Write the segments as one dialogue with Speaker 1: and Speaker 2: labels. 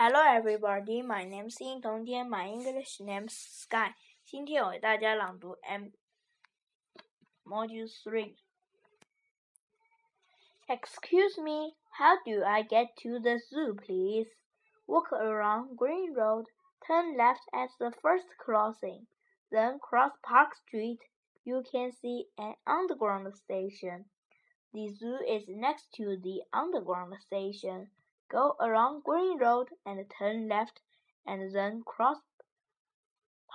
Speaker 1: Hello, everybody. My name is 殷同天. My English name is Sky. 今天我为大家朗读 M Module Three. Excuse me, how do I get to the zoo, please? Walk around Green Road, turn left at the first crossing, then cross Park Street. You can see an underground station. The zoo is next to the underground station. Go around Green Road and turn left and then cross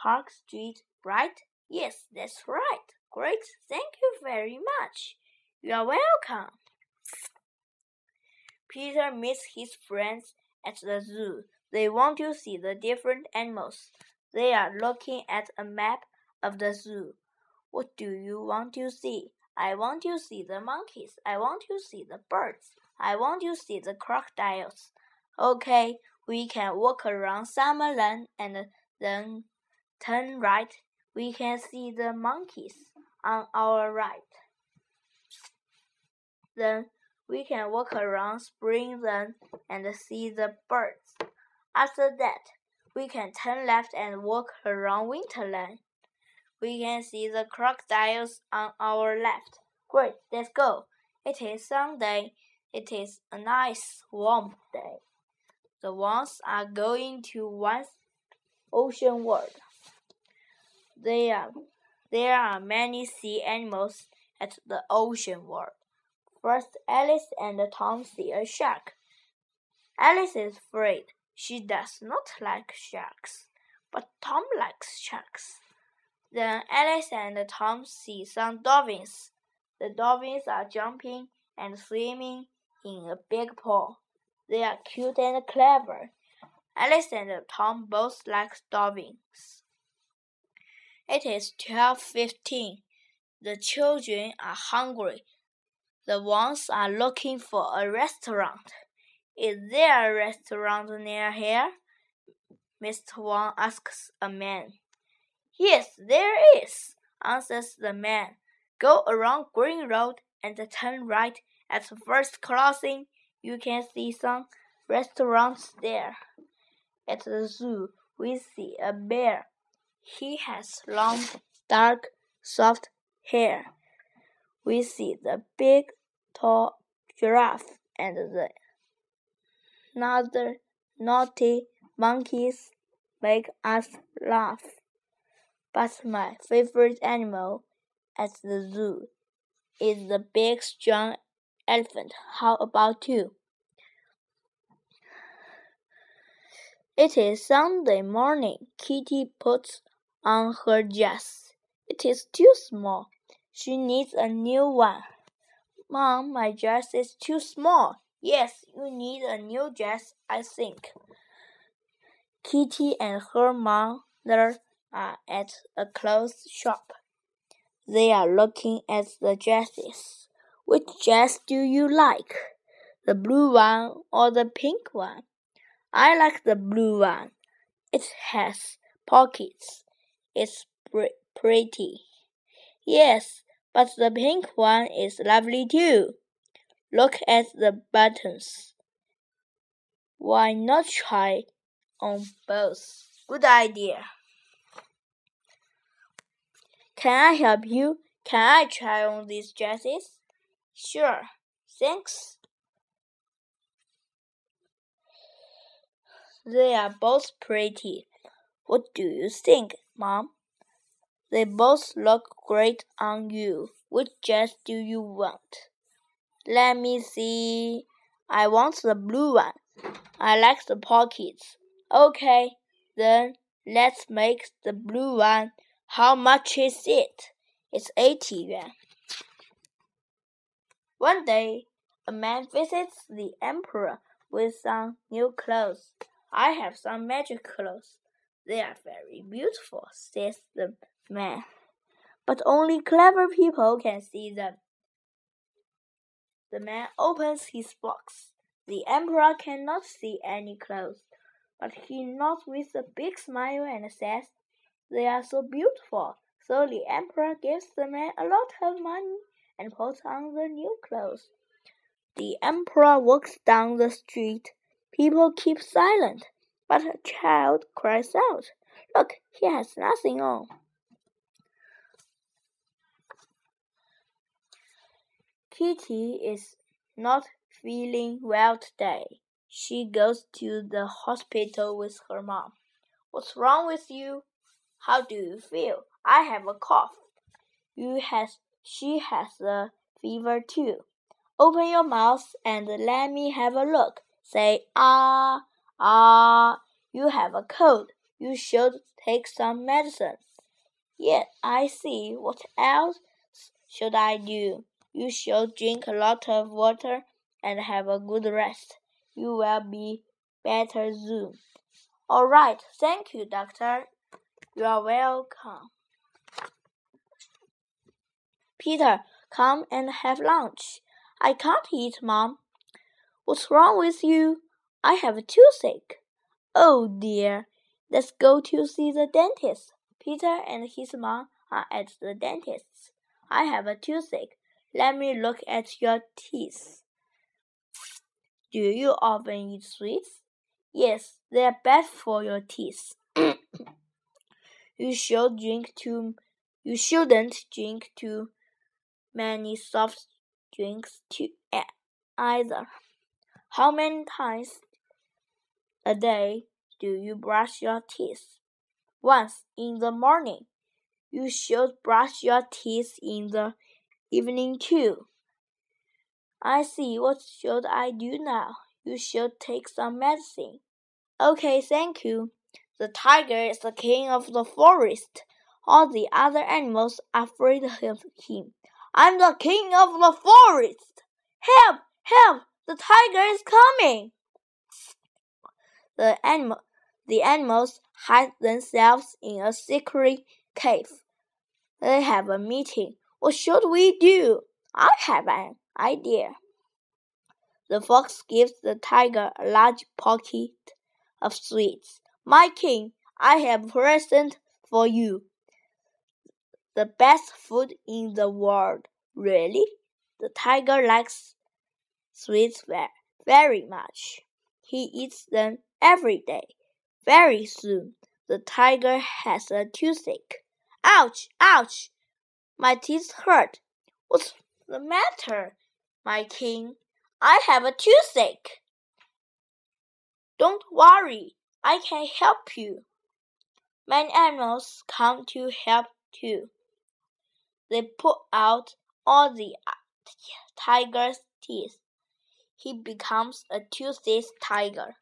Speaker 1: Park Street, right? Yes, that's right. Great. Thank you very much. You are welcome. Peter meets his friends at the zoo. They want to see the different animals. They are looking at a map of the zoo. What do you want to see? I want to see the monkeys. I want to see the birds. I want to see the crocodiles. Okay, we can walk around Summerland and then turn right. We can see the monkeys on our right. Then we can walk around Springland and see the birds. After that, we can turn left and walk around Winterland. We can see the crocodiles on our left. Great, let's go. It is Sunday. It is a nice warm day. The Wangs are going to one ocean world. There there are many sea animals at the ocean world. First, Alice and Tom see a shark. Alice is afraid. She does not like sharks, but Tom likes sharks. Then Alice and Tom see some dolphins. The dolphins are jumping and swimming in a big pool. They are cute and clever. Alice and Tom both like dolphins. It is twelve fifteen. The children are hungry. The Wangs are looking for a restaurant. Is there a restaurant near here? Mr. Wang asks a man. Yes, there is, answers the man. Go around Green Road and turn right at the first crossing. You can see some restaurants there. At the zoo, we see a bear. He has long, dark, soft hair. We see the big, tall giraffe and the other naughty monkeys make us laugh. But my favorite animal at the zoo is the big strong elephant. How about you? It is Sunday morning. Kitty puts on her dress. It is too small. She needs a new one. Mom, my dress is too small. Yes, you need a new dress, I think. Kitty and her mother are at a clothes shop. They are looking at the dresses. Which dress do you like? The blue one or the pink one? I like the blue one. It has pockets. It's pretty. Yes, but the pink one is lovely too. Look at the buttons. Why not try on both? Good idea. Can I help you? Can I try on these dresses? Sure. Thanks. They are both pretty. What do you think, Mom? They both look great on you. Which dress do you want? Let me see. I want the blue one. I like the pockets. Okay, then let's make the blue one how much is it? It's eighty yuan. One day, a man visits the emperor with some new clothes. I have some magic clothes. They are very beautiful, says the man. But only clever people can see them. The man opens his box. The emperor cannot see any clothes, but he nods with a big smile and says, they are so beautiful. So the emperor gives the man a lot of money and puts on the new clothes. The emperor walks down the street. People keep silent, but a child cries out, Look, he has nothing on. Kitty is not feeling well today. She goes to the hospital with her mom. What's wrong with you? How do you feel? I have a cough. You has she has a fever too. Open your mouth and let me have a look. Say ah ah. You have a cold. You should take some medicine. Yes, I see. What else should I do? You should drink a lot of water and have a good rest. You will be better soon. All right, thank you, doctor. You are welcome. Peter, come and have lunch. I can't eat, Mom. What's wrong with you? I have a toothache. Oh dear. Let's go to see the dentist. Peter and his mom are at the dentist's. I have a toothache. Let me look at your teeth. Do you often eat sweets? Yes, they are bad for your teeth. You should drink too you shouldn't drink too many soft drinks too either. How many times a day do you brush your teeth? Once in the morning. You should brush your teeth in the evening too. I see. What should I do now? You should take some medicine. Okay, thank you. The tiger is the king of the forest. All the other animals are afraid of him. I'm the king of the forest. Help! Help! The tiger is coming. The the animals hide themselves in a secret cave. They have a meeting. What should we do? I have an idea. The fox gives the tiger a large pocket of sweets. My king, I have a present for you. The best food in the world. Really? The tiger likes sweets very much. He eats them every day. Very soon, the tiger has a toothache. Ouch! Ouch! My teeth hurt. What's the matter, my king? I have a toothache. Don't worry, I can help you. Many animals come to help too. They pull out all the tiger's teeth. He becomes a toothless tiger.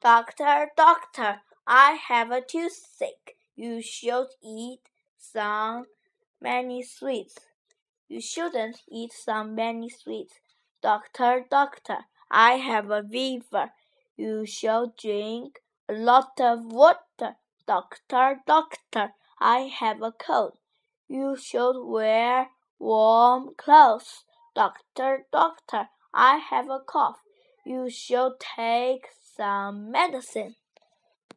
Speaker 1: Doctor, doctor, I have a toothache. You should eat some many sweets. You shouldn't eat some many sweets. Doctor, doctor, I have a fever. You should drink a lot of water. Doctor, doctor, I have a cold. You should wear warm clothes. Doctor, doctor, I have a cough. You should take some medicine.